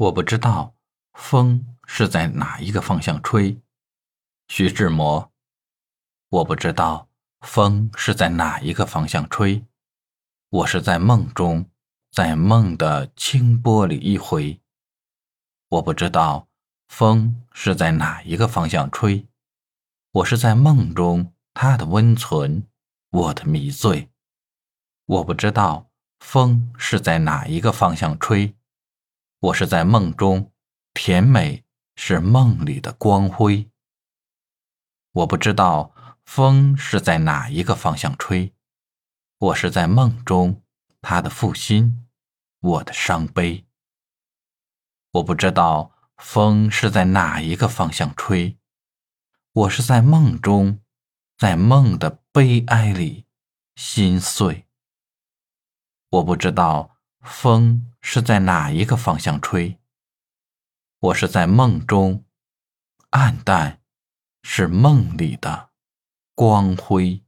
我不知道风是在哪一个方向吹，徐志摩。我不知道风是在哪一个方向吹，我是在梦中，在梦的清波里一回。我不知道风是在哪一个方向吹，我是在梦中，它的温存，我的迷醉。我不知道风是在哪一个方向吹。我是在梦中，甜美是梦里的光辉。我不知道风是在哪一个方向吹，我是在梦中，他的负心，我的伤悲。我不知道风是在哪一个方向吹，我是在梦中，在梦的悲哀里心碎。我不知道风。是在哪一个方向吹？我是在梦中，暗淡是梦里的光辉。